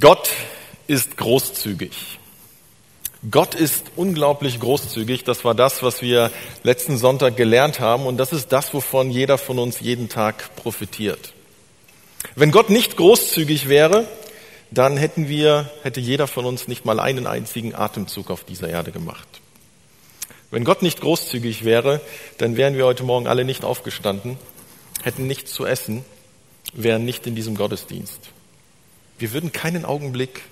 Gott ist großzügig. Gott ist unglaublich großzügig. Das war das, was wir letzten Sonntag gelernt haben. Und das ist das, wovon jeder von uns jeden Tag profitiert. Wenn Gott nicht großzügig wäre, dann hätten wir, hätte jeder von uns nicht mal einen einzigen Atemzug auf dieser Erde gemacht. Wenn Gott nicht großzügig wäre, dann wären wir heute Morgen alle nicht aufgestanden, hätten nichts zu essen, wären nicht in diesem Gottesdienst. Wir würden keinen Augenblick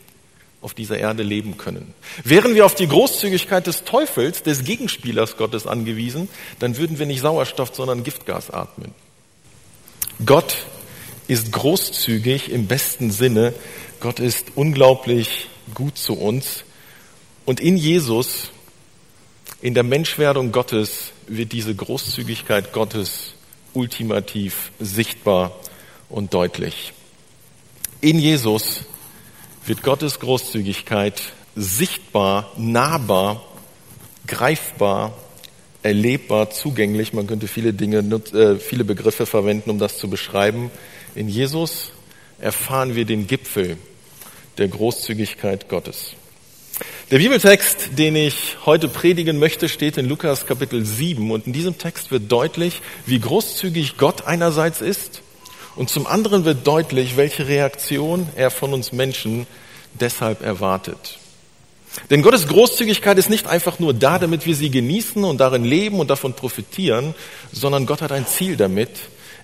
auf dieser Erde leben können. Wären wir auf die Großzügigkeit des Teufels, des Gegenspielers Gottes angewiesen, dann würden wir nicht Sauerstoff, sondern Giftgas atmen. Gott ist großzügig im besten Sinne. Gott ist unglaublich gut zu uns. Und in Jesus, in der Menschwerdung Gottes, wird diese Großzügigkeit Gottes ultimativ sichtbar und deutlich. In Jesus wird Gottes Großzügigkeit sichtbar, nahbar, greifbar, erlebbar, zugänglich. Man könnte viele Dinge, äh, viele Begriffe verwenden, um das zu beschreiben. In Jesus erfahren wir den Gipfel der Großzügigkeit Gottes. Der Bibeltext, den ich heute predigen möchte, steht in Lukas Kapitel 7 und in diesem Text wird deutlich, wie großzügig Gott einerseits ist und zum anderen wird deutlich, welche Reaktion er von uns Menschen deshalb erwartet. Denn Gottes Großzügigkeit ist nicht einfach nur da, damit wir sie genießen und darin leben und davon profitieren, sondern Gott hat ein Ziel damit.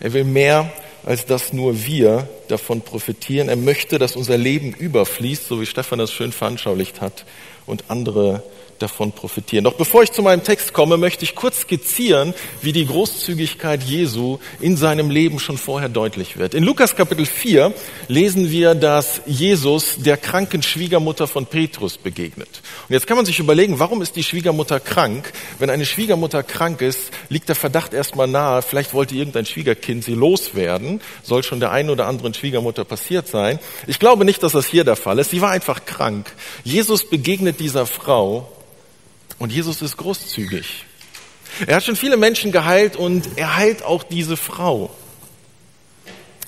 Er will mehr, als dass nur wir davon profitieren. Er möchte, dass unser Leben überfließt, so wie Stefan das schön veranschaulicht hat, und andere davon profitieren. Doch bevor ich zu meinem Text komme, möchte ich kurz skizzieren, wie die Großzügigkeit Jesu in seinem Leben schon vorher deutlich wird. In Lukas Kapitel 4 lesen wir, dass Jesus der kranken Schwiegermutter von Petrus begegnet. Und jetzt kann man sich überlegen, warum ist die Schwiegermutter krank? Wenn eine Schwiegermutter krank ist, liegt der Verdacht erstmal nahe, vielleicht wollte irgendein Schwiegerkind sie loswerden, soll schon der einen oder anderen Schwiegermutter passiert sein. Ich glaube nicht, dass das hier der Fall ist. Sie war einfach krank. Jesus begegnet dieser Frau und Jesus ist großzügig. Er hat schon viele Menschen geheilt und er heilt auch diese Frau.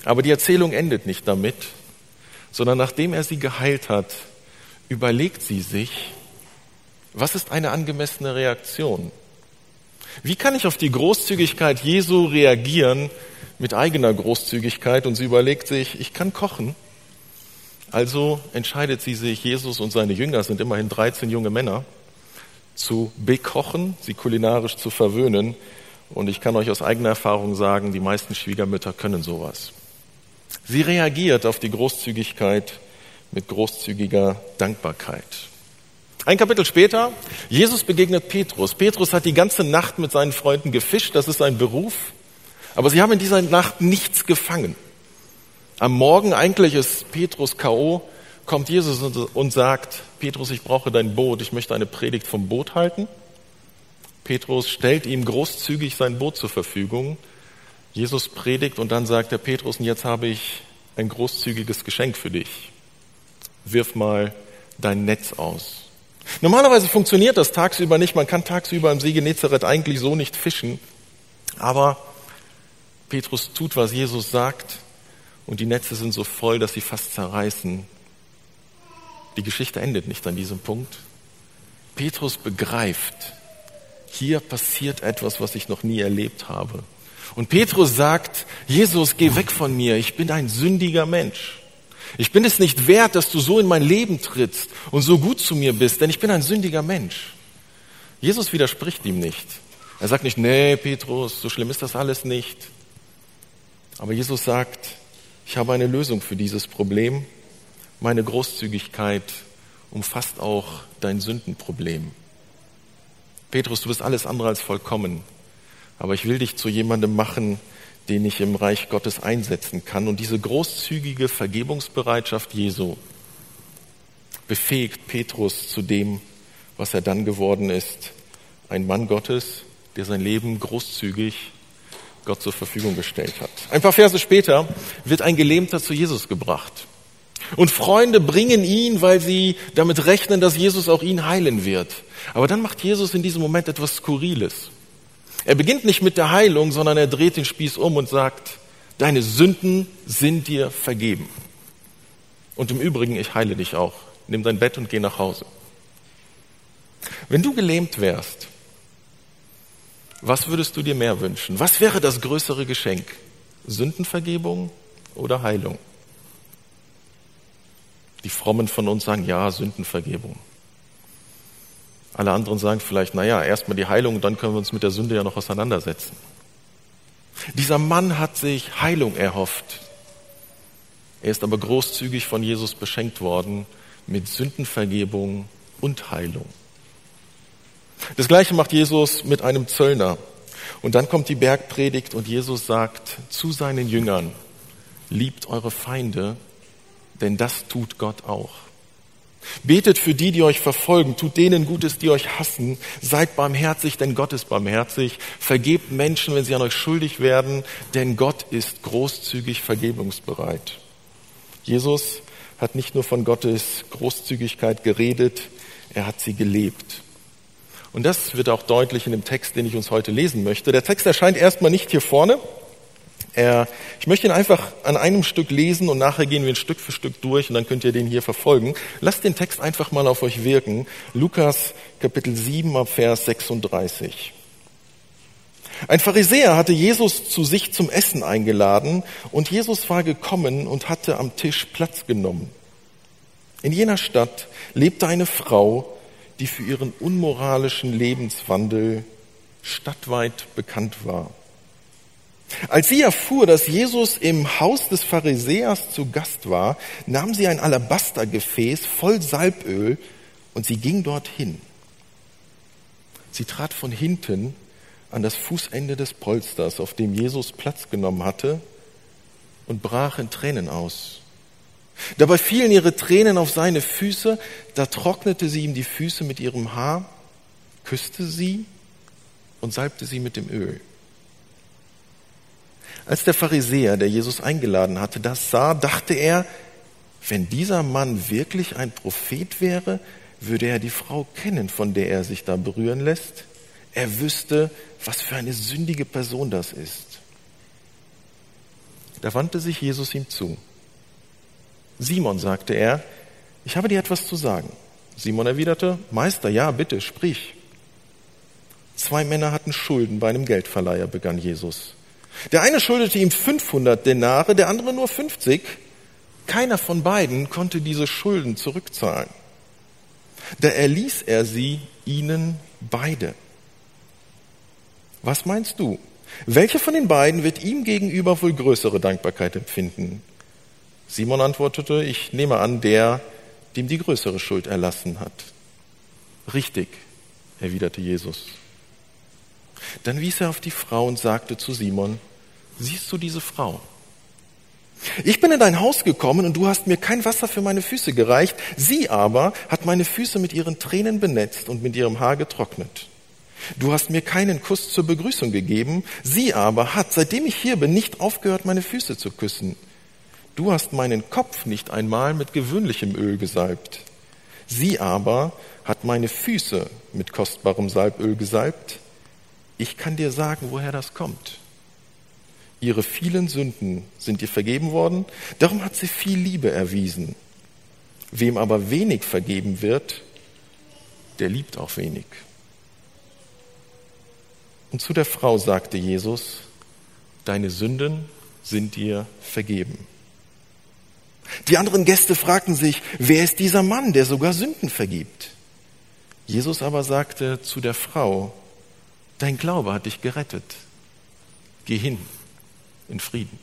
Aber die Erzählung endet nicht damit, sondern nachdem er sie geheilt hat, überlegt sie sich, was ist eine angemessene Reaktion? Wie kann ich auf die Großzügigkeit Jesu reagieren mit eigener Großzügigkeit? Und sie überlegt sich, ich kann kochen. Also entscheidet sie sich, Jesus und seine Jünger sind immerhin 13 junge Männer, zu bekochen, sie kulinarisch zu verwöhnen. Und ich kann euch aus eigener Erfahrung sagen, die meisten Schwiegermütter können sowas. Sie reagiert auf die Großzügigkeit mit großzügiger Dankbarkeit. Ein Kapitel später, Jesus begegnet Petrus. Petrus hat die ganze Nacht mit seinen Freunden gefischt, das ist sein Beruf. Aber sie haben in dieser Nacht nichts gefangen. Am Morgen, eigentlich ist Petrus K.O., kommt Jesus und sagt, Petrus, ich brauche dein Boot, ich möchte eine Predigt vom Boot halten. Petrus stellt ihm großzügig sein Boot zur Verfügung. Jesus predigt und dann sagt der Petrus, und jetzt habe ich ein großzügiges Geschenk für dich. Wirf mal dein Netz aus. Normalerweise funktioniert das tagsüber nicht. Man kann tagsüber im See Genezareth eigentlich so nicht fischen. Aber Petrus tut, was Jesus sagt. Und die Netze sind so voll, dass sie fast zerreißen. Die Geschichte endet nicht an diesem Punkt. Petrus begreift, hier passiert etwas, was ich noch nie erlebt habe. Und Petrus sagt, Jesus, geh weg von mir, ich bin ein sündiger Mensch. Ich bin es nicht wert, dass du so in mein Leben trittst und so gut zu mir bist, denn ich bin ein sündiger Mensch. Jesus widerspricht ihm nicht. Er sagt nicht, nee, Petrus, so schlimm ist das alles nicht. Aber Jesus sagt, ich habe eine Lösung für dieses Problem meine Großzügigkeit umfasst auch dein Sündenproblem. Petrus, du bist alles andere als vollkommen, aber ich will dich zu jemandem machen, den ich im Reich Gottes einsetzen kann. Und diese großzügige Vergebungsbereitschaft Jesu befähigt Petrus zu dem, was er dann geworden ist. Ein Mann Gottes, der sein Leben großzügig Gott zur Verfügung gestellt hat. Ein paar Verse später wird ein Gelähmter zu Jesus gebracht. Und Freunde bringen ihn, weil sie damit rechnen, dass Jesus auch ihn heilen wird. Aber dann macht Jesus in diesem Moment etwas Skurriles. Er beginnt nicht mit der Heilung, sondern er dreht den Spieß um und sagt, deine Sünden sind dir vergeben. Und im Übrigen, ich heile dich auch. Nimm dein Bett und geh nach Hause. Wenn du gelähmt wärst, was würdest du dir mehr wünschen? Was wäre das größere Geschenk? Sündenvergebung oder Heilung? Die Frommen von uns sagen, ja, Sündenvergebung. Alle anderen sagen vielleicht, naja, erstmal die Heilung und dann können wir uns mit der Sünde ja noch auseinandersetzen. Dieser Mann hat sich Heilung erhofft. Er ist aber großzügig von Jesus beschenkt worden mit Sündenvergebung und Heilung. Das gleiche macht Jesus mit einem Zöllner. Und dann kommt die Bergpredigt und Jesus sagt zu seinen Jüngern, liebt eure Feinde, denn das tut Gott auch. Betet für die, die euch verfolgen, tut denen Gutes, die euch hassen, seid barmherzig, denn Gott ist barmherzig, vergebt Menschen, wenn sie an euch schuldig werden, denn Gott ist großzügig vergebungsbereit. Jesus hat nicht nur von Gottes Großzügigkeit geredet, er hat sie gelebt. Und das wird auch deutlich in dem Text, den ich uns heute lesen möchte. Der Text erscheint erstmal nicht hier vorne. Er, ich möchte ihn einfach an einem Stück lesen und nachher gehen wir ein Stück für Stück durch und dann könnt ihr den hier verfolgen. Lasst den Text einfach mal auf euch wirken. Lukas Kapitel 7 ab Vers 36. Ein Pharisäer hatte Jesus zu sich zum Essen eingeladen und Jesus war gekommen und hatte am Tisch Platz genommen. In jener Stadt lebte eine Frau, die für ihren unmoralischen Lebenswandel stadtweit bekannt war. Als sie erfuhr, dass Jesus im Haus des Pharisäers zu Gast war, nahm sie ein Alabastergefäß voll Salböl und sie ging dorthin. Sie trat von hinten an das Fußende des Polsters, auf dem Jesus Platz genommen hatte, und brach in Tränen aus. Dabei fielen ihre Tränen auf seine Füße, da trocknete sie ihm die Füße mit ihrem Haar, küsste sie und salbte sie mit dem Öl. Als der Pharisäer, der Jesus eingeladen hatte, das sah, dachte er, wenn dieser Mann wirklich ein Prophet wäre, würde er die Frau kennen, von der er sich da berühren lässt. Er wüsste, was für eine sündige Person das ist. Da wandte sich Jesus ihm zu. Simon, sagte er, ich habe dir etwas zu sagen. Simon erwiderte, Meister, ja, bitte, sprich. Zwei Männer hatten Schulden bei einem Geldverleiher, begann Jesus. Der eine schuldete ihm 500 Denare, der andere nur 50. Keiner von beiden konnte diese Schulden zurückzahlen. Da erließ er sie ihnen beide. Was meinst du? Welcher von den beiden wird ihm gegenüber wohl größere Dankbarkeit empfinden? Simon antwortete, ich nehme an, der, dem die größere Schuld erlassen hat. Richtig, erwiderte Jesus. Dann wies er auf die Frau und sagte zu Simon, siehst du diese Frau? Ich bin in dein Haus gekommen und du hast mir kein Wasser für meine Füße gereicht. Sie aber hat meine Füße mit ihren Tränen benetzt und mit ihrem Haar getrocknet. Du hast mir keinen Kuss zur Begrüßung gegeben. Sie aber hat, seitdem ich hier bin, nicht aufgehört, meine Füße zu küssen. Du hast meinen Kopf nicht einmal mit gewöhnlichem Öl gesalbt. Sie aber hat meine Füße mit kostbarem Salböl gesalbt. Ich kann dir sagen, woher das kommt. Ihre vielen Sünden sind ihr vergeben worden, darum hat sie viel Liebe erwiesen. Wem aber wenig vergeben wird, der liebt auch wenig. Und zu der Frau sagte Jesus, deine Sünden sind dir vergeben. Die anderen Gäste fragten sich, wer ist dieser Mann, der sogar Sünden vergibt? Jesus aber sagte zu der Frau, dein Glaube hat dich gerettet. Geh hin in Frieden.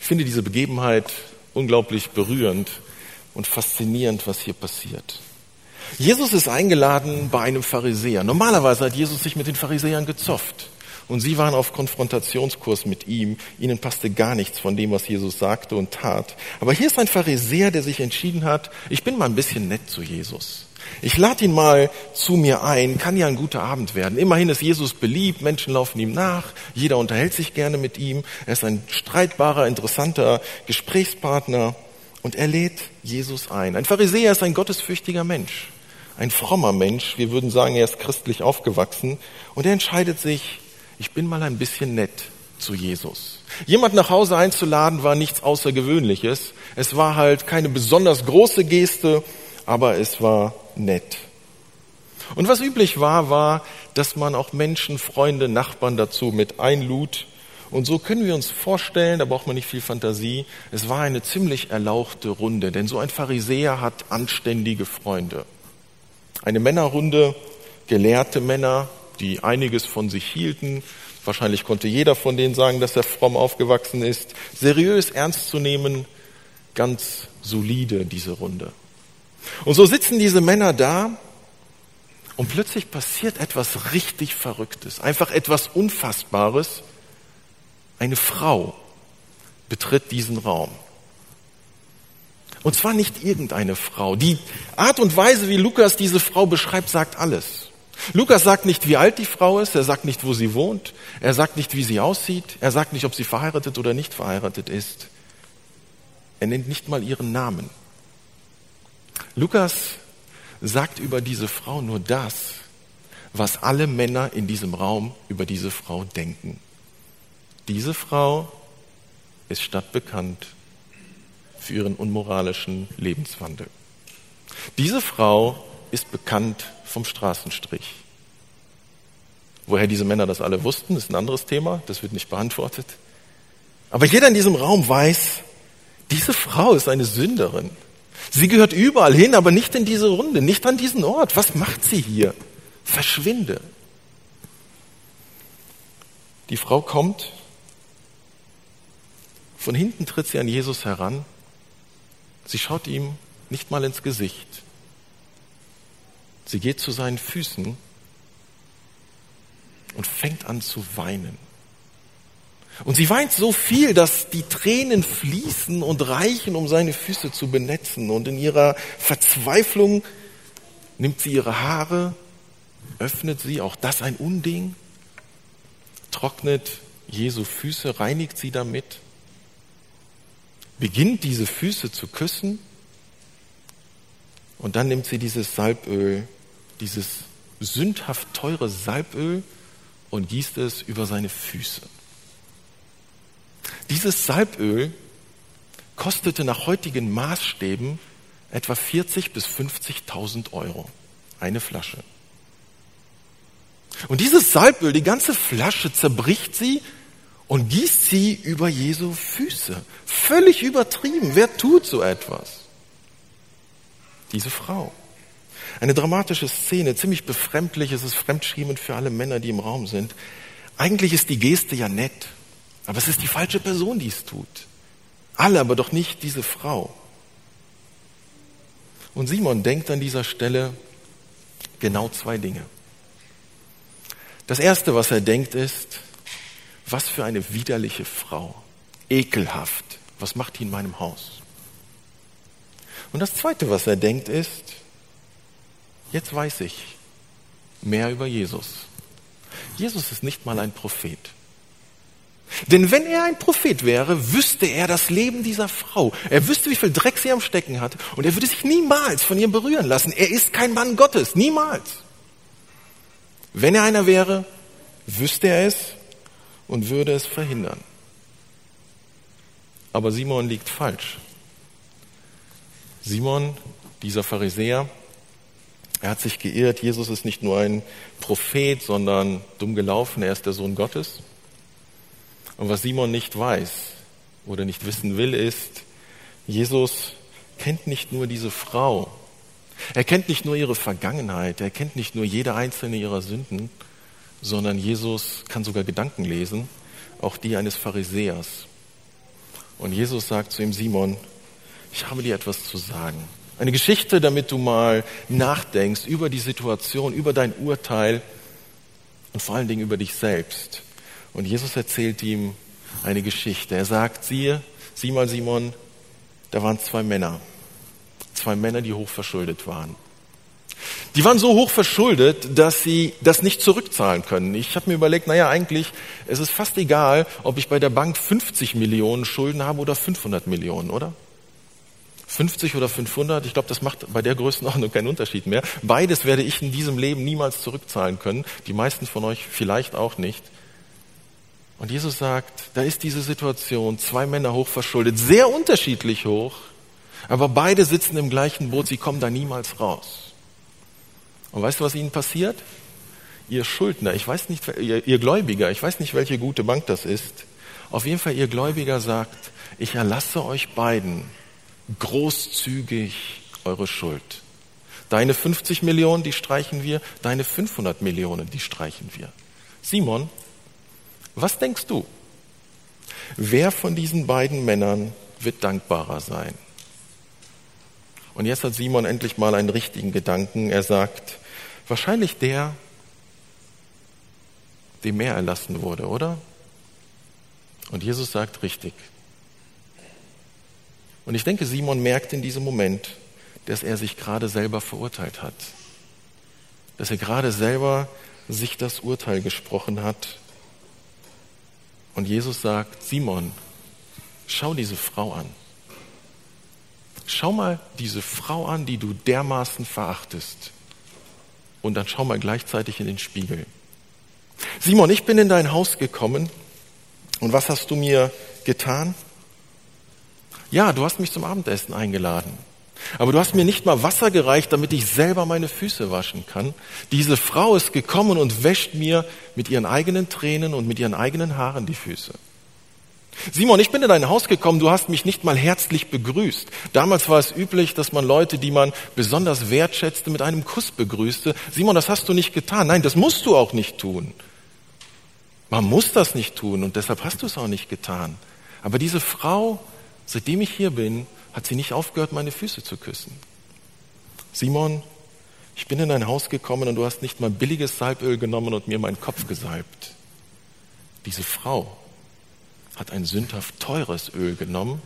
Ich finde diese Begebenheit unglaublich berührend und faszinierend, was hier passiert. Jesus ist eingeladen bei einem Pharisäer. Normalerweise hat Jesus sich mit den Pharisäern gezofft. Und sie waren auf Konfrontationskurs mit ihm. Ihnen passte gar nichts von dem, was Jesus sagte und tat. Aber hier ist ein Pharisäer, der sich entschieden hat, ich bin mal ein bisschen nett zu Jesus. Ich lade ihn mal zu mir ein, kann ja ein guter Abend werden. Immerhin ist Jesus beliebt, Menschen laufen ihm nach, jeder unterhält sich gerne mit ihm. Er ist ein streitbarer, interessanter Gesprächspartner und er lädt Jesus ein. Ein Pharisäer ist ein gottesfürchtiger Mensch, ein frommer Mensch. Wir würden sagen, er ist christlich aufgewachsen und er entscheidet sich, ich bin mal ein bisschen nett zu Jesus. Jemand nach Hause einzuladen war nichts Außergewöhnliches. Es war halt keine besonders große Geste, aber es war nett. Und was üblich war, war, dass man auch Menschen, Freunde, Nachbarn dazu mit einlud. Und so können wir uns vorstellen, da braucht man nicht viel Fantasie, es war eine ziemlich erlauchte Runde, denn so ein Pharisäer hat anständige Freunde. Eine Männerrunde, gelehrte Männer, die einiges von sich hielten. Wahrscheinlich konnte jeder von denen sagen, dass er fromm aufgewachsen ist. Seriös, ernst zu nehmen, ganz solide diese Runde. Und so sitzen diese Männer da und plötzlich passiert etwas richtig Verrücktes, einfach etwas Unfassbares. Eine Frau betritt diesen Raum. Und zwar nicht irgendeine Frau. Die Art und Weise, wie Lukas diese Frau beschreibt, sagt alles. Lukas sagt nicht, wie alt die Frau ist, er sagt nicht, wo sie wohnt, er sagt nicht, wie sie aussieht, er sagt nicht, ob sie verheiratet oder nicht verheiratet ist. Er nennt nicht mal ihren Namen. Lukas sagt über diese Frau nur das, was alle Männer in diesem Raum über diese Frau denken. Diese Frau ist stadtbekannt für ihren unmoralischen Lebenswandel. Diese Frau ist bekannt vom Straßenstrich. Woher diese Männer das alle wussten, ist ein anderes Thema, das wird nicht beantwortet. Aber jeder in diesem Raum weiß, diese Frau ist eine Sünderin. Sie gehört überall hin, aber nicht in diese Runde, nicht an diesen Ort. Was macht sie hier? Verschwinde. Die Frau kommt, von hinten tritt sie an Jesus heran, sie schaut ihm nicht mal ins Gesicht. Sie geht zu seinen Füßen und fängt an zu weinen. Und sie weint so viel, dass die Tränen fließen und reichen, um seine Füße zu benetzen. Und in ihrer Verzweiflung nimmt sie ihre Haare, öffnet sie, auch das ein Unding, trocknet Jesu Füße, reinigt sie damit, beginnt diese Füße zu küssen und dann nimmt sie dieses Salböl, dieses sündhaft teure Salböl und gießt es über seine Füße. Dieses Salböl kostete nach heutigen Maßstäben etwa 40 bis 50.000 Euro. Eine Flasche. Und dieses Salböl, die ganze Flasche zerbricht sie und gießt sie über Jesu Füße. Völlig übertrieben. Wer tut so etwas? Diese Frau. Eine dramatische Szene, ziemlich befremdlich, es ist fremdschämend für alle Männer, die im Raum sind. Eigentlich ist die Geste ja nett. Aber es ist die falsche Person, die es tut. Alle, aber doch nicht diese Frau. Und Simon denkt an dieser Stelle genau zwei Dinge. Das Erste, was er denkt, ist, was für eine widerliche Frau. Ekelhaft. Was macht die in meinem Haus? Und das Zweite, was er denkt, ist, jetzt weiß ich mehr über Jesus. Jesus ist nicht mal ein Prophet. Denn wenn er ein Prophet wäre, wüsste er das Leben dieser Frau. Er wüsste, wie viel Dreck sie am Stecken hat. Und er würde sich niemals von ihr berühren lassen. Er ist kein Mann Gottes. Niemals. Wenn er einer wäre, wüsste er es und würde es verhindern. Aber Simon liegt falsch. Simon, dieser Pharisäer, er hat sich geirrt. Jesus ist nicht nur ein Prophet, sondern dumm gelaufen. Er ist der Sohn Gottes. Und was Simon nicht weiß oder nicht wissen will, ist, Jesus kennt nicht nur diese Frau. Er kennt nicht nur ihre Vergangenheit. Er kennt nicht nur jede einzelne ihrer Sünden, sondern Jesus kann sogar Gedanken lesen, auch die eines Pharisäers. Und Jesus sagt zu ihm, Simon, ich habe dir etwas zu sagen. Eine Geschichte, damit du mal nachdenkst über die Situation, über dein Urteil und vor allen Dingen über dich selbst. Und Jesus erzählt ihm eine Geschichte. Er sagt, siehe, sieh mal Simon, da waren zwei Männer. Zwei Männer, die hoch verschuldet waren. Die waren so hoch verschuldet, dass sie das nicht zurückzahlen können. Ich habe mir überlegt, naja, eigentlich, es ist fast egal, ob ich bei der Bank 50 Millionen Schulden habe oder 500 Millionen, oder? 50 oder 500, ich glaube, das macht bei der Größenordnung keinen Unterschied mehr. Beides werde ich in diesem Leben niemals zurückzahlen können. Die meisten von euch vielleicht auch nicht. Und Jesus sagt, da ist diese Situation, zwei Männer hochverschuldet, sehr unterschiedlich hoch, aber beide sitzen im gleichen Boot, sie kommen da niemals raus. Und weißt du, was ihnen passiert? Ihr Schuldner, ich weiß nicht, ihr, ihr Gläubiger, ich weiß nicht, welche gute Bank das ist, auf jeden Fall ihr Gläubiger sagt, ich erlasse euch beiden großzügig eure Schuld. Deine 50 Millionen, die streichen wir, deine 500 Millionen, die streichen wir. Simon, was denkst du? Wer von diesen beiden Männern wird dankbarer sein? Und jetzt hat Simon endlich mal einen richtigen Gedanken. Er sagt, wahrscheinlich der, dem mehr erlassen wurde, oder? Und Jesus sagt richtig. Und ich denke, Simon merkt in diesem Moment, dass er sich gerade selber verurteilt hat. Dass er gerade selber sich das Urteil gesprochen hat. Und Jesus sagt, Simon, schau diese Frau an. Schau mal diese Frau an, die du dermaßen verachtest. Und dann schau mal gleichzeitig in den Spiegel. Simon, ich bin in dein Haus gekommen und was hast du mir getan? Ja, du hast mich zum Abendessen eingeladen. Aber du hast mir nicht mal Wasser gereicht, damit ich selber meine Füße waschen kann. Diese Frau ist gekommen und wäscht mir mit ihren eigenen Tränen und mit ihren eigenen Haaren die Füße. Simon, ich bin in dein Haus gekommen, du hast mich nicht mal herzlich begrüßt. Damals war es üblich, dass man Leute, die man besonders wertschätzte, mit einem Kuss begrüßte. Simon, das hast du nicht getan. Nein, das musst du auch nicht tun. Man muss das nicht tun und deshalb hast du es auch nicht getan. Aber diese Frau, seitdem ich hier bin, hat sie nicht aufgehört, meine Füße zu küssen. Simon, ich bin in dein Haus gekommen und du hast nicht mal billiges Salböl genommen und mir meinen Kopf gesalbt. Diese Frau hat ein sündhaft teures Öl genommen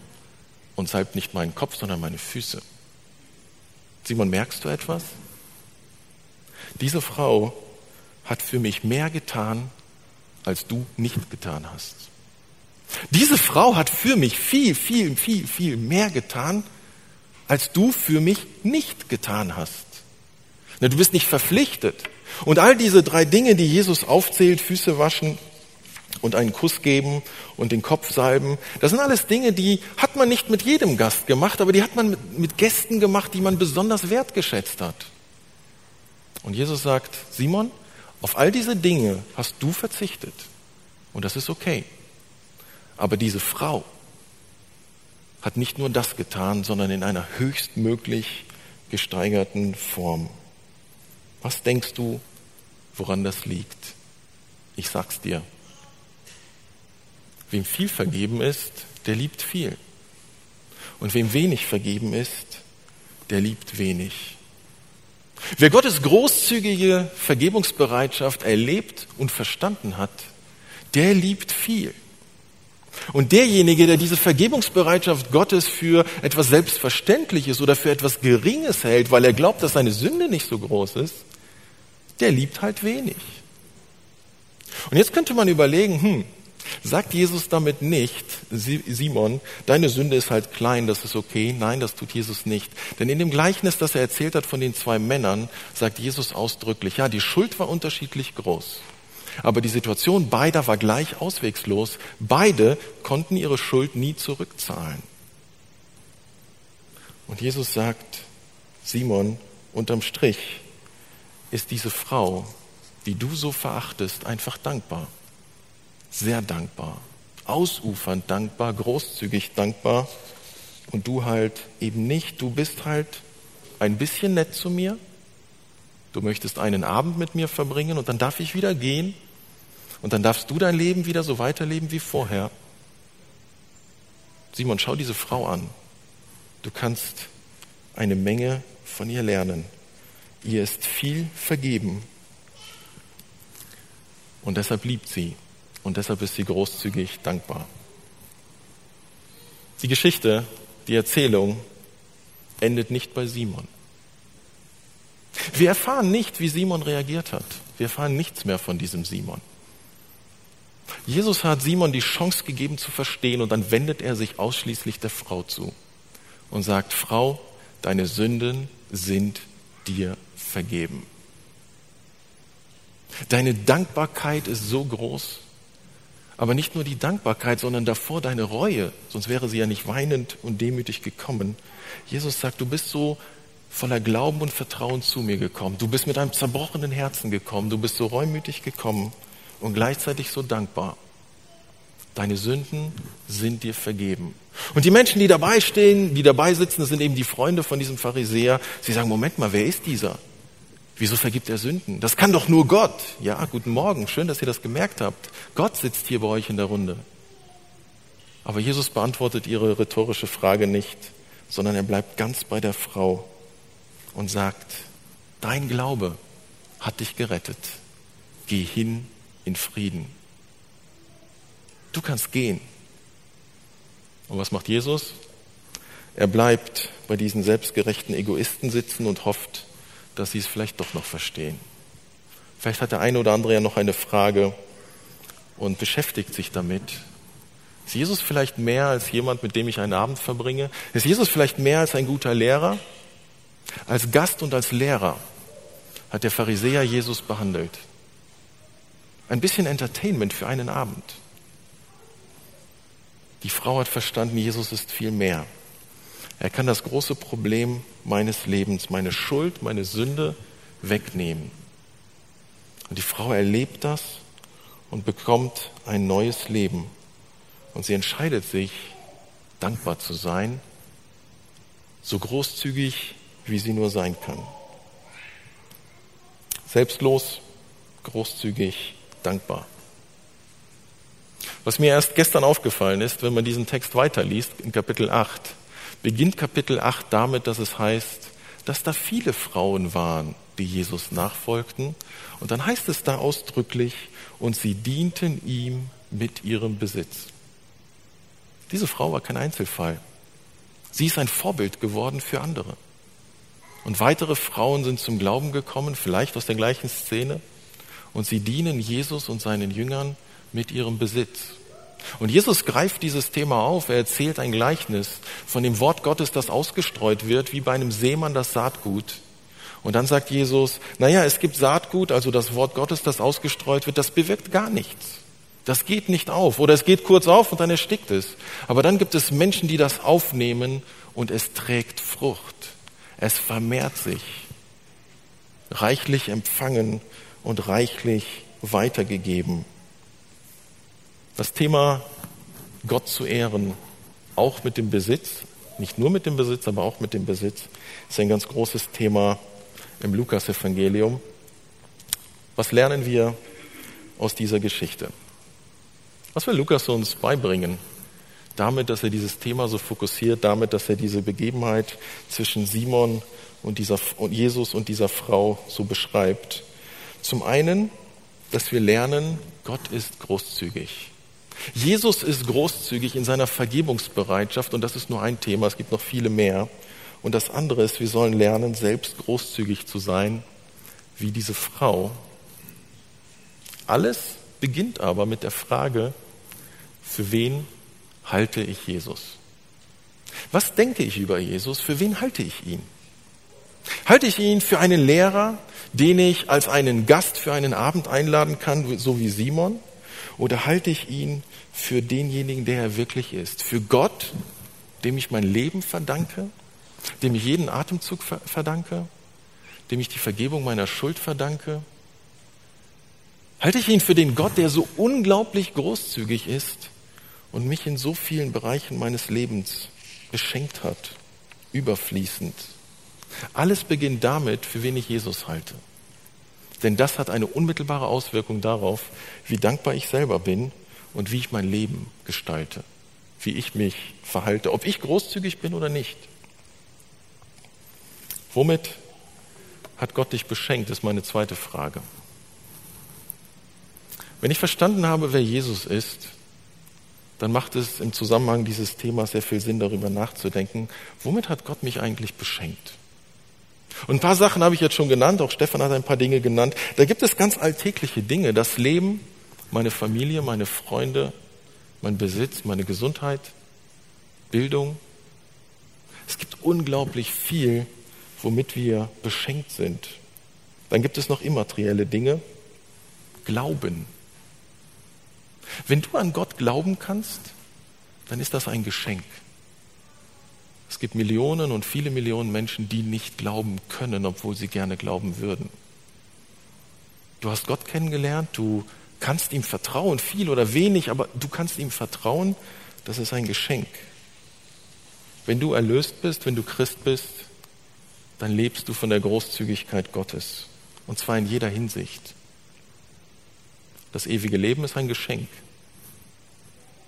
und salbt nicht meinen Kopf, sondern meine Füße. Simon, merkst du etwas? Diese Frau hat für mich mehr getan, als du nicht getan hast. Diese Frau hat für mich viel, viel, viel, viel mehr getan, als du für mich nicht getan hast. Du bist nicht verpflichtet. Und all diese drei Dinge, die Jesus aufzählt, Füße waschen und einen Kuss geben und den Kopf salben, das sind alles Dinge, die hat man nicht mit jedem Gast gemacht, aber die hat man mit, Gästen gemacht, die man besonders wertgeschätzt hat. Und Jesus sagt, Simon, auf all diese Dinge hast du verzichtet. Und das ist okay. Aber diese Frau hat nicht nur das getan, sondern in einer höchstmöglich gesteigerten Form. Was denkst du, woran das liegt? Ich sag's dir. Wem viel vergeben ist, der liebt viel. Und wem wenig vergeben ist, der liebt wenig. Wer Gottes großzügige Vergebungsbereitschaft erlebt und verstanden hat, der liebt viel. Und derjenige, der diese Vergebungsbereitschaft Gottes für etwas Selbstverständliches oder für etwas Geringes hält, weil er glaubt, dass seine Sünde nicht so groß ist, der liebt halt wenig. Und jetzt könnte man überlegen, hm, sagt Jesus damit nicht, Simon, deine Sünde ist halt klein, das ist okay. Nein, das tut Jesus nicht. Denn in dem Gleichnis, das er erzählt hat von den zwei Männern, sagt Jesus ausdrücklich, ja, die Schuld war unterschiedlich groß. Aber die Situation beider war gleich auswegslos. Beide konnten ihre Schuld nie zurückzahlen. Und Jesus sagt, Simon, unterm Strich ist diese Frau, die du so verachtest, einfach dankbar. Sehr dankbar. Ausufernd dankbar, großzügig dankbar. Und du halt eben nicht. Du bist halt ein bisschen nett zu mir. Du möchtest einen Abend mit mir verbringen und dann darf ich wieder gehen und dann darfst du dein Leben wieder so weiterleben wie vorher. Simon, schau diese Frau an. Du kannst eine Menge von ihr lernen. Ihr ist viel vergeben. Und deshalb liebt sie. Und deshalb ist sie großzügig dankbar. Die Geschichte, die Erzählung endet nicht bei Simon. Wir erfahren nicht, wie Simon reagiert hat. Wir erfahren nichts mehr von diesem Simon. Jesus hat Simon die Chance gegeben zu verstehen und dann wendet er sich ausschließlich der Frau zu und sagt, Frau, deine Sünden sind dir vergeben. Deine Dankbarkeit ist so groß, Aber nicht nur die Dankbarkeit, sondern davor deine Reue, sonst wäre sie ja nicht weinend und demütig gekommen. Jesus sagt, du bist so voller Glauben und Vertrauen zu mir gekommen. Du bist mit einem zerbrochenen Herzen gekommen. Du bist so reumütig gekommen und gleichzeitig so dankbar. Deine Sünden sind dir vergeben. Und die Menschen, die dabei stehen, die dabei sitzen, das sind eben die Freunde von diesem Pharisäer. Sie sagen, Moment mal, wer ist dieser? Wieso vergibt er Sünden? Das kann doch nur Gott. Ja, guten Morgen, schön, dass ihr das gemerkt habt. Gott sitzt hier bei euch in der Runde. Aber Jesus beantwortet ihre rhetorische Frage nicht, sondern er bleibt ganz bei der Frau und sagt, dein Glaube hat dich gerettet. Geh hin in Frieden. Du kannst gehen. Und was macht Jesus? Er bleibt bei diesen selbstgerechten Egoisten sitzen und hofft, dass sie es vielleicht doch noch verstehen. Vielleicht hat der eine oder andere ja noch eine Frage und beschäftigt sich damit. Ist Jesus vielleicht mehr als jemand, mit dem ich einen Abend verbringe? Ist Jesus vielleicht mehr als ein guter Lehrer? Als Gast und als Lehrer hat der Pharisäer Jesus behandelt. Ein bisschen Entertainment für einen Abend. Die Frau hat verstanden, Jesus ist viel mehr. Er kann das große Problem meines Lebens, meine Schuld, meine Sünde wegnehmen. Und die Frau erlebt das und bekommt ein neues Leben. Und sie entscheidet sich, dankbar zu sein, so großzügig, wie sie nur sein kann. Selbstlos, großzügig, dankbar. Was mir erst gestern aufgefallen ist, wenn man diesen Text weiterliest, in Kapitel 8, beginnt Kapitel 8 damit, dass es heißt, dass da viele Frauen waren, die Jesus nachfolgten. Und dann heißt es da ausdrücklich, und sie dienten ihm mit ihrem Besitz. Diese Frau war kein Einzelfall. Sie ist ein Vorbild geworden für andere. Und weitere Frauen sind zum Glauben gekommen, vielleicht aus der gleichen Szene, und sie dienen Jesus und seinen Jüngern mit ihrem Besitz. Und Jesus greift dieses Thema auf. Er erzählt ein Gleichnis von dem Wort Gottes, das ausgestreut wird, wie bei einem Seemann das Saatgut. Und dann sagt Jesus, naja, es gibt Saatgut, also das Wort Gottes, das ausgestreut wird, das bewirkt gar nichts. Das geht nicht auf. Oder es geht kurz auf und dann erstickt es. Aber dann gibt es Menschen, die das aufnehmen und es trägt Frucht. Es vermehrt sich. Reichlich empfangen und reichlich weitergegeben. Das Thema Gott zu ehren, auch mit dem Besitz, nicht nur mit dem Besitz, aber auch mit dem Besitz, ist ein ganz großes Thema im Lukasevangelium. Was lernen wir aus dieser Geschichte? Was will Lukas uns beibringen? Damit, dass er dieses Thema so fokussiert, damit, dass er diese Begebenheit zwischen Simon und, dieser, und Jesus und dieser Frau so beschreibt. Zum einen, dass wir lernen, Gott ist großzügig. Jesus ist großzügig in seiner Vergebungsbereitschaft und das ist nur ein Thema, es gibt noch viele mehr. Und das andere ist, wir sollen lernen, selbst großzügig zu sein, wie diese Frau. Alles beginnt aber mit der Frage, für wen halte ich Jesus? Was denke ich über Jesus? Für wen halte ich ihn? Halte ich ihn für einen Lehrer, den ich als einen Gast für einen Abend einladen kann, so wie Simon? Oder halte ich ihn für denjenigen, der er wirklich ist? Für Gott, dem ich mein Leben verdanke, dem ich jeden Atemzug verdanke, dem ich die Vergebung meiner Schuld verdanke? Halte ich ihn für den Gott, der so unglaublich großzügig ist und mich in so vielen Bereichen meines Lebens beschenkt hat, überfließend? Alles beginnt damit, für wen ich Jesus halte. Denn das hat eine unmittelbare Auswirkung darauf, wie dankbar ich selber bin und wie ich mein Leben gestalte, wie ich mich verhalte, ob ich großzügig bin oder nicht. Womit hat Gott dich beschenkt, ist meine zweite Frage. Wenn ich verstanden habe, wer Jesus ist, dann macht es im Zusammenhang dieses Themas sehr viel Sinn, darüber nachzudenken, womit hat Gott mich eigentlich beschenkt? Und ein paar Sachen habe ich jetzt schon genannt, auch Stefan hat ein paar Dinge genannt. Da gibt es ganz alltägliche Dinge, das Leben, meine Familie, meine Freunde, mein Besitz, meine Gesundheit, Bildung. Es gibt unglaublich viel, womit wir beschenkt sind. Dann gibt es noch immaterielle Dinge, Glauben. Wenn du an Gott glauben kannst, dann ist das ein Geschenk. Es gibt Millionen und viele Millionen Menschen, die nicht glauben können, obwohl sie gerne glauben würden. Du hast Gott kennengelernt, du kannst ihm vertrauen, viel oder wenig, aber du kannst ihm vertrauen, das ist ein Geschenk. Wenn du erlöst bist, wenn du Christ bist, dann lebst du von der Großzügigkeit Gottes. Und zwar in jeder Hinsicht. Das ewige Leben ist ein Geschenk.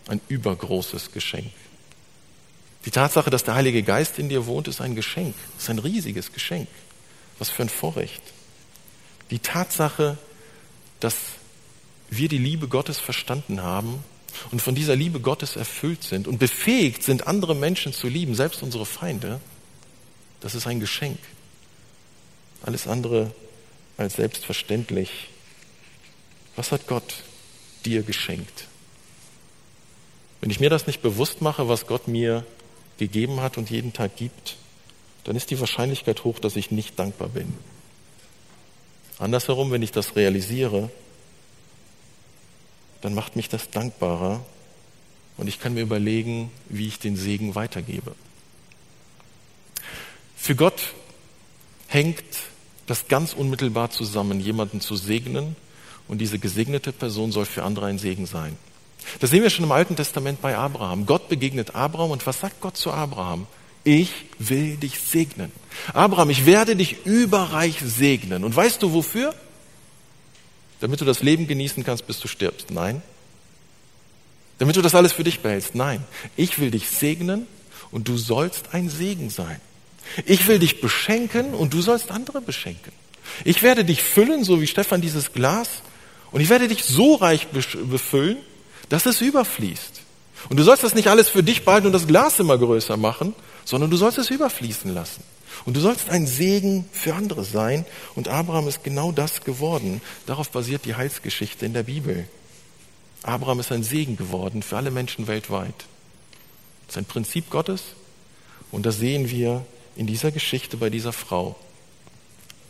Ein übergroßes Geschenk. Die Tatsache, dass der Heilige Geist in dir wohnt, ist ein Geschenk. Ist ein riesiges Geschenk. Was für ein Vorrecht. Die Tatsache, dass wir die Liebe Gottes verstanden haben und von dieser Liebe Gottes erfüllt sind und befähigt sind, andere Menschen zu lieben, selbst unsere Feinde, das ist ein Geschenk. Alles andere als selbstverständlich. Was hat Gott dir geschenkt? Wenn ich mir das nicht bewusst mache, was Gott mir gegeben hat und jeden Tag gibt, dann ist die Wahrscheinlichkeit hoch, dass ich nicht dankbar bin. Andersherum, wenn ich das realisiere, dann macht mich das dankbarer und ich kann mir überlegen, wie ich den Segen weitergebe. Für Gott hängt das ganz unmittelbar zusammen, jemanden zu segnen und diese gesegnete Person soll für andere ein Segen sein. Das sehen wir schon im Alten Testament bei Abraham. Gott begegnet Abraham und was sagt Gott zu Abraham? Ich will dich segnen. Abraham, ich werde dich überreich segnen. Und weißt du wofür? Damit du das Leben genießen kannst, bis du stirbst. Nein. Damit du das alles für dich behältst. Nein. Ich will dich segnen und du sollst ein Segen sein. Ich will dich beschenken und du sollst andere beschenken. Ich werde dich füllen, so wie Stefan dieses Glas, und ich werde dich so reich befüllen, dass es überfließt. Und du sollst das nicht alles für dich behalten und das Glas immer größer machen, sondern du sollst es überfließen lassen. Und du sollst ein Segen für andere sein. Und Abraham ist genau das geworden. Darauf basiert die Heilsgeschichte in der Bibel. Abraham ist ein Segen geworden für alle Menschen weltweit. Das ist ein Prinzip Gottes. Und das sehen wir in dieser Geschichte bei dieser Frau.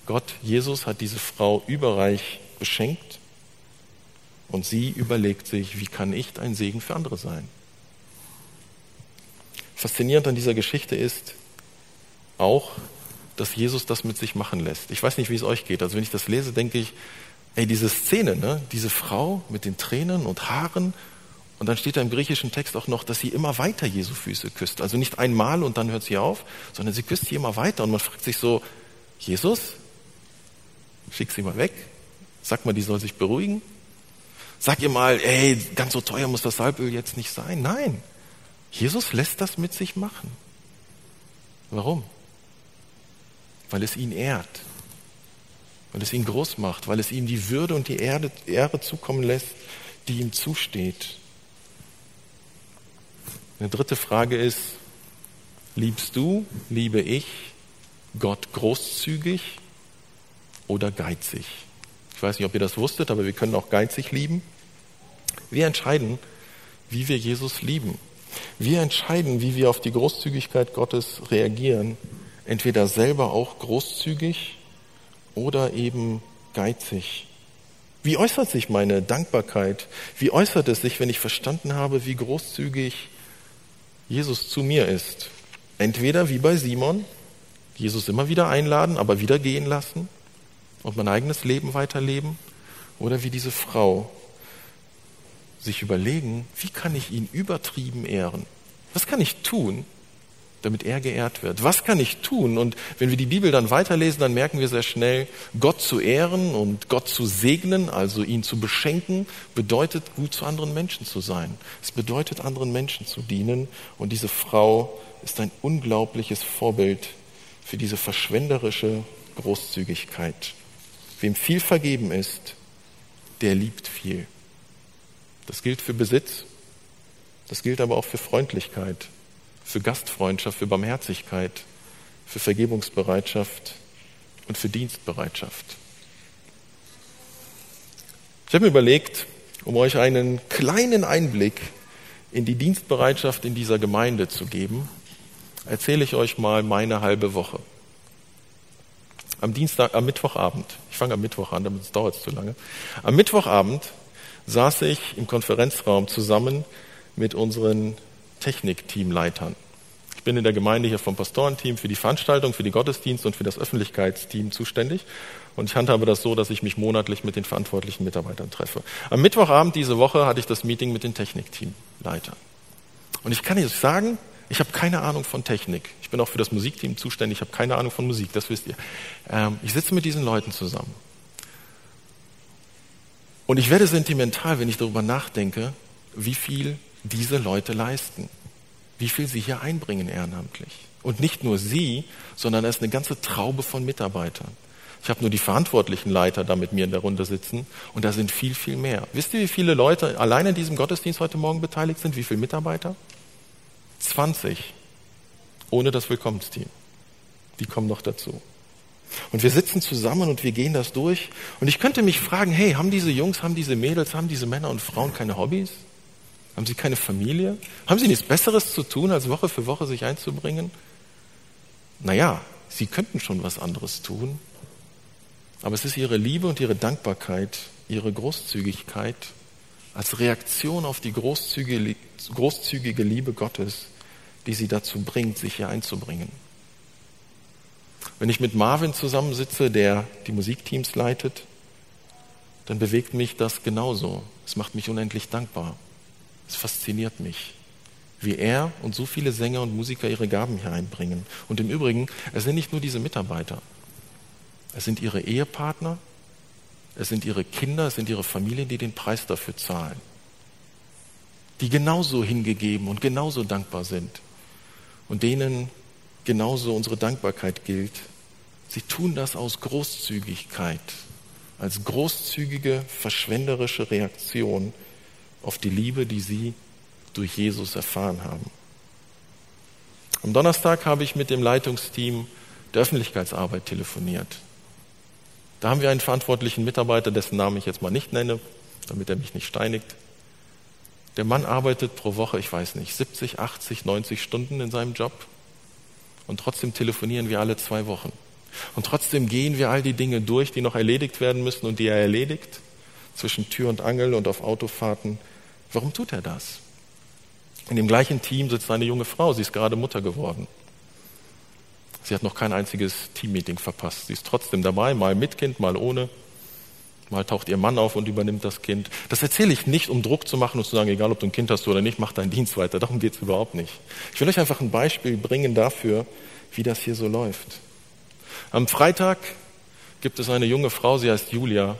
Gott, Jesus, hat diese Frau überreich beschenkt und sie überlegt sich, wie kann ich ein Segen für andere sein? Faszinierend an dieser Geschichte ist auch, dass Jesus das mit sich machen lässt. Ich weiß nicht, wie es euch geht. Also wenn ich das lese, denke ich, ey, diese Szene, ne, diese Frau mit den Tränen und Haaren und dann steht da im griechischen Text auch noch, dass sie immer weiter Jesu Füße küsst. Also nicht einmal und dann hört sie auf, sondern sie küsst sie immer weiter. Und man fragt sich so, Jesus, schick sie mal weg. Sag mal, die soll sich beruhigen. Sag ihr mal, ey, ganz so teuer muss das Salböl jetzt nicht sein. Nein, Jesus lässt das mit sich machen. Warum? Weil es ihn ehrt, weil es ihn groß macht, weil es ihm die Würde und die Erde, Ehre zukommen lässt, die ihm zusteht. Eine dritte Frage ist, liebst du, liebe ich Gott großzügig oder geizig? Ich weiß nicht, ob ihr das wusstet, aber wir können auch geizig lieben. Wir entscheiden, wie wir Jesus lieben. Wir entscheiden, wie wir auf die Großzügigkeit Gottes reagieren. Entweder selber auch großzügig oder eben geizig. Wie äußert sich meine Dankbarkeit? Wie äußert es sich, wenn ich verstanden habe, wie großzügig Jesus zu mir ist? Entweder wie bei Simon, Jesus immer wieder einladen, aber wieder gehen lassen und mein eigenes Leben weiterleben oder wie diese Frau sich überlegen, wie kann ich ihn übertrieben ehren? Was kann ich tun, damit er geehrt wird? Was kann ich tun? Und wenn wir die Bibel dann weiterlesen, dann merken wir sehr schnell, Gott zu ehren und Gott zu segnen, also ihn zu beschenken, bedeutet gut zu anderen Menschen zu sein. Es bedeutet anderen Menschen zu dienen. Und diese Frau ist ein unglaubliches Vorbild für diese verschwenderische Großzügigkeit. Wem viel vergeben ist, der liebt viel. Das gilt für Besitz, das gilt aber auch für Freundlichkeit, für Gastfreundschaft, für Barmherzigkeit, für Vergebungsbereitschaft und für Dienstbereitschaft. Ich habe mir überlegt, um euch einen kleinen Einblick in die Dienstbereitschaft in dieser Gemeinde zu geben, erzähle ich euch mal meine halbe Woche am Dienstag, am Mittwochabend, fange am Mittwoch an, damit dauert es zu lange. Am Mittwochabend saß ich im Konferenzraum zusammen mit unseren Technikteamleitern. Ich bin in der Gemeinde hier vom Pastorenteam für die Veranstaltung, für die Gottesdienste und für das Öffentlichkeitsteam zuständig. Und ich handhabe das so, dass ich mich monatlich mit den verantwortlichen Mitarbeitern treffe. Am Mittwochabend diese Woche hatte ich das Meeting mit den Technikteamleitern. Und ich kann euch sagen, ich habe keine Ahnung von Technik. Ich bin auch für das Musikteam zuständig. Ich habe keine Ahnung von Musik, das wisst ihr. Ähm, ich sitze mit diesen Leuten zusammen. Und ich werde sentimental, wenn ich darüber nachdenke, wie viel diese Leute leisten. Wie viel sie hier einbringen ehrenamtlich. Und nicht nur sie, sondern es ist eine ganze Traube von Mitarbeitern. Ich habe nur die verantwortlichen Leiter da mit mir in der Runde sitzen und da sind viel, viel mehr. Wisst ihr, wie viele Leute allein in diesem Gottesdienst heute Morgen beteiligt sind? Wie viele Mitarbeiter? 20 ohne das Willkommensteam. Die kommen noch dazu. Und wir sitzen zusammen und wir gehen das durch. Und ich könnte mich fragen, hey, haben diese Jungs, haben diese Mädels, haben diese Männer und Frauen keine Hobbys? Haben sie keine Familie? Haben sie nichts Besseres zu tun, als Woche für Woche sich einzubringen? Naja, sie könnten schon was anderes tun. Aber es ist ihre Liebe und ihre Dankbarkeit, ihre Großzügigkeit als Reaktion auf die großzügige, großzügige Liebe Gottes, die sie dazu bringt, sich hier einzubringen. Wenn ich mit Marvin zusammensitze, der die Musikteams leitet, dann bewegt mich das genauso. Es macht mich unendlich dankbar. Es fasziniert mich, wie er und so viele Sänger und Musiker ihre Gaben hier einbringen. Und im Übrigen, es sind nicht nur diese Mitarbeiter. Es sind ihre Ehepartner, es sind ihre Kinder, es sind ihre Familien, die den Preis dafür zahlen. Die genauso hingegeben und genauso dankbar sind. Und denen genauso unsere Dankbarkeit gilt. Sie tun das aus Großzügigkeit, als großzügige, verschwenderische Reaktion auf die Liebe, die sie durch Jesus erfahren haben. Am Donnerstag habe ich mit dem Leitungsteam der Öffentlichkeitsarbeit telefoniert. Da haben wir einen verantwortlichen Mitarbeiter, dessen Namen ich jetzt mal nicht nenne, damit er mich nicht steinigt. Der Mann arbeitet pro Woche, ich weiß nicht, 70, 80, 90 Stunden in seinem Job. Und trotzdem telefonieren wir alle zwei Wochen. Und trotzdem gehen wir all die Dinge durch, die noch erledigt werden müssen und die er erledigt, zwischen Tür und Angel und auf Autofahrten. Warum tut er das? In dem gleichen Team sitzt eine junge Frau, sie ist gerade Mutter geworden. Sie hat noch kein einziges Teammeeting verpasst. Sie ist trotzdem dabei, mal mit Kind, mal ohne. Mal taucht ihr Mann auf und übernimmt das Kind. Das erzähle ich nicht, um Druck zu machen und zu sagen, egal ob du ein Kind hast oder nicht, mach deinen Dienst weiter. Darum geht es überhaupt nicht. Ich will euch einfach ein Beispiel bringen dafür, wie das hier so läuft. Am Freitag gibt es eine junge Frau, sie heißt Julia.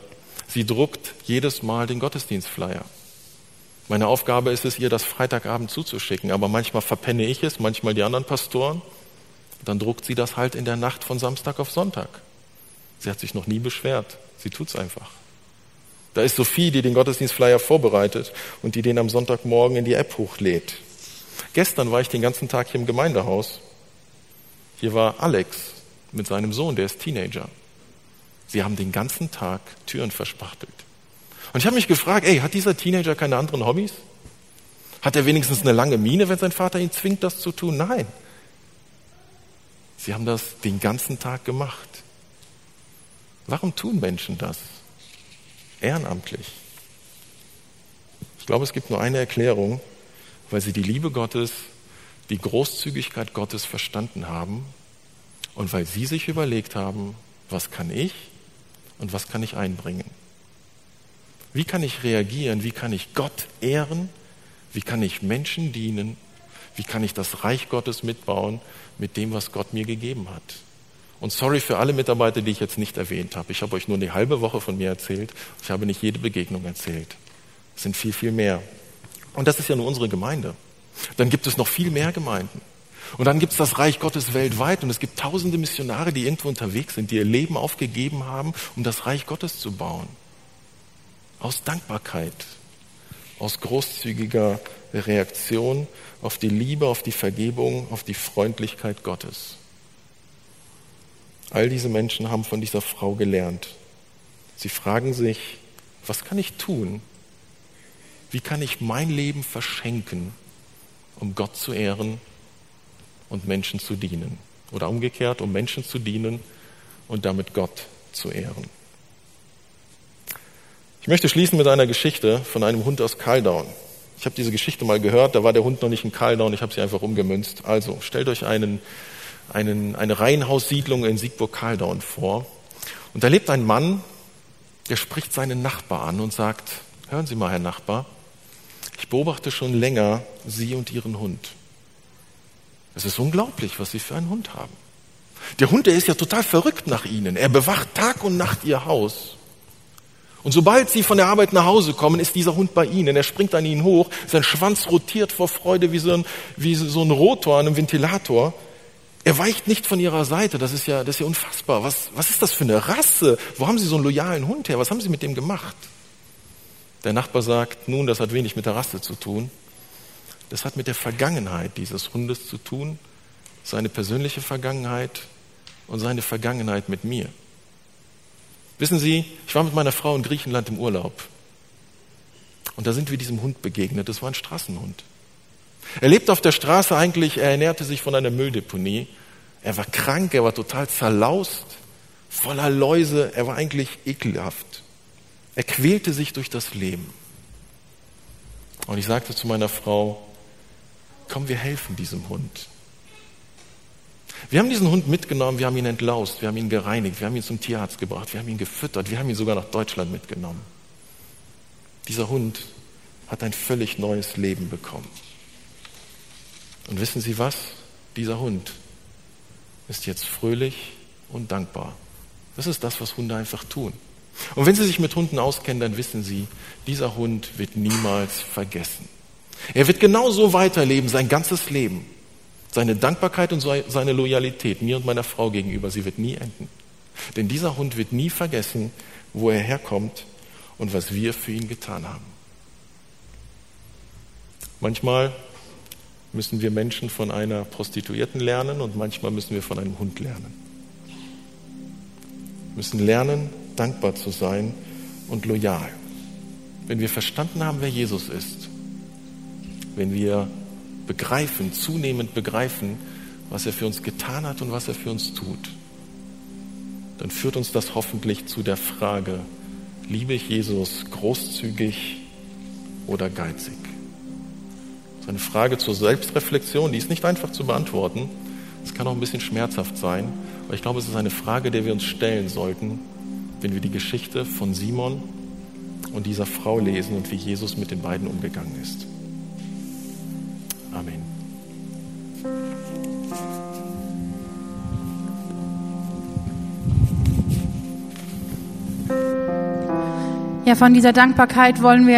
Sie druckt jedes Mal den Gottesdienstflyer. Meine Aufgabe ist es, ihr das Freitagabend zuzuschicken, aber manchmal verpenne ich es, manchmal die anderen Pastoren. Dann druckt sie das halt in der Nacht von Samstag auf Sonntag. Sie hat sich noch nie beschwert. Sie tut's einfach. Da ist Sophie, die den Gottesdienstflyer vorbereitet und die den am Sonntagmorgen in die App hochlädt. Gestern war ich den ganzen Tag hier im Gemeindehaus. Hier war Alex mit seinem Sohn, der ist Teenager. Sie haben den ganzen Tag Türen verspachtelt. Und ich habe mich gefragt, ey, hat dieser Teenager keine anderen Hobbys? Hat er wenigstens eine lange Miene, wenn sein Vater ihn zwingt, das zu tun? Nein. Sie haben das den ganzen Tag gemacht. Warum tun Menschen das? Ehrenamtlich. Ich glaube, es gibt nur eine Erklärung, weil sie die Liebe Gottes, die Großzügigkeit Gottes verstanden haben und weil sie sich überlegt haben, was kann ich und was kann ich einbringen. Wie kann ich reagieren? Wie kann ich Gott ehren? Wie kann ich Menschen dienen? Wie kann ich das Reich Gottes mitbauen mit dem, was Gott mir gegeben hat? Und sorry für alle Mitarbeiter, die ich jetzt nicht erwähnt habe. Ich habe euch nur eine halbe Woche von mir erzählt. Ich habe nicht jede Begegnung erzählt. Es sind viel, viel mehr. Und das ist ja nur unsere Gemeinde. Dann gibt es noch viel mehr Gemeinden. Und dann gibt es das Reich Gottes weltweit und es gibt tausende Missionare, die irgendwo unterwegs sind, die ihr Leben aufgegeben haben, um das Reich Gottes zu bauen. Aus Dankbarkeit, aus großzügiger Reaktion auf die Liebe, auf die Vergebung, auf die Freundlichkeit Gottes. All diese Menschen haben von dieser Frau gelernt. Sie fragen sich, was kann ich tun? Wie kann ich mein Leben verschenken, um Gott zu ehren und Menschen zu dienen? Oder umgekehrt, um Menschen zu dienen und damit Gott zu ehren. Ich möchte schließen mit einer Geschichte von einem Hund aus Kaldaun. Ich habe diese Geschichte mal gehört, da war der Hund noch nicht in Kaldaun, ich habe sie einfach umgemünzt. Also stellt euch einen, einen, eine Reihenhaussiedlung in Siegburg-Kaldaun vor. Und da lebt ein Mann, der spricht seinen Nachbar an und sagt, hören Sie mal, Herr Nachbar, ich beobachte schon länger Sie und Ihren Hund. Es ist unglaublich, was Sie für einen Hund haben. Der Hund, der ist ja total verrückt nach Ihnen. Er bewacht Tag und Nacht Ihr Haus. Und sobald Sie von der Arbeit nach Hause kommen, ist dieser Hund bei Ihnen. Er springt an Ihnen hoch, sein Schwanz rotiert vor Freude wie so ein, wie so ein Rotor an einem Ventilator. Er weicht nicht von Ihrer Seite. Das ist ja, das ist ja unfassbar. Was, was ist das für eine Rasse? Wo haben Sie so einen loyalen Hund her? Was haben Sie mit dem gemacht? Der Nachbar sagt, nun, das hat wenig mit der Rasse zu tun. Das hat mit der Vergangenheit dieses Hundes zu tun, seine persönliche Vergangenheit und seine Vergangenheit mit mir. Wissen Sie, ich war mit meiner Frau in Griechenland im Urlaub. Und da sind wir diesem Hund begegnet. Das war ein Straßenhund. Er lebte auf der Straße eigentlich, er ernährte sich von einer Mülldeponie. Er war krank, er war total zerlaust, voller Läuse, er war eigentlich ekelhaft. Er quälte sich durch das Leben. Und ich sagte zu meiner Frau, komm, wir helfen diesem Hund. Wir haben diesen Hund mitgenommen, wir haben ihn entlaust, wir haben ihn gereinigt, wir haben ihn zum Tierarzt gebracht, wir haben ihn gefüttert, wir haben ihn sogar nach Deutschland mitgenommen. Dieser Hund hat ein völlig neues Leben bekommen. Und wissen Sie was? Dieser Hund ist jetzt fröhlich und dankbar. Das ist das, was Hunde einfach tun. Und wenn Sie sich mit Hunden auskennen, dann wissen Sie, dieser Hund wird niemals vergessen. Er wird genauso weiterleben, sein ganzes Leben. Seine Dankbarkeit und seine Loyalität mir und meiner Frau gegenüber, sie wird nie enden. Denn dieser Hund wird nie vergessen, wo er herkommt und was wir für ihn getan haben. Manchmal müssen wir Menschen von einer Prostituierten lernen und manchmal müssen wir von einem Hund lernen. Wir müssen lernen, dankbar zu sein und loyal. Wenn wir verstanden haben, wer Jesus ist, wenn wir begreifen, zunehmend begreifen, was er für uns getan hat und was er für uns tut, dann führt uns das hoffentlich zu der Frage, liebe ich Jesus großzügig oder geizig? Eine Frage zur Selbstreflexion, die ist nicht einfach zu beantworten. Es kann auch ein bisschen schmerzhaft sein, aber ich glaube, es ist eine Frage, der wir uns stellen sollten, wenn wir die Geschichte von Simon und dieser Frau lesen und wie Jesus mit den beiden umgegangen ist. Amen. Ja, von dieser Dankbarkeit wollen wir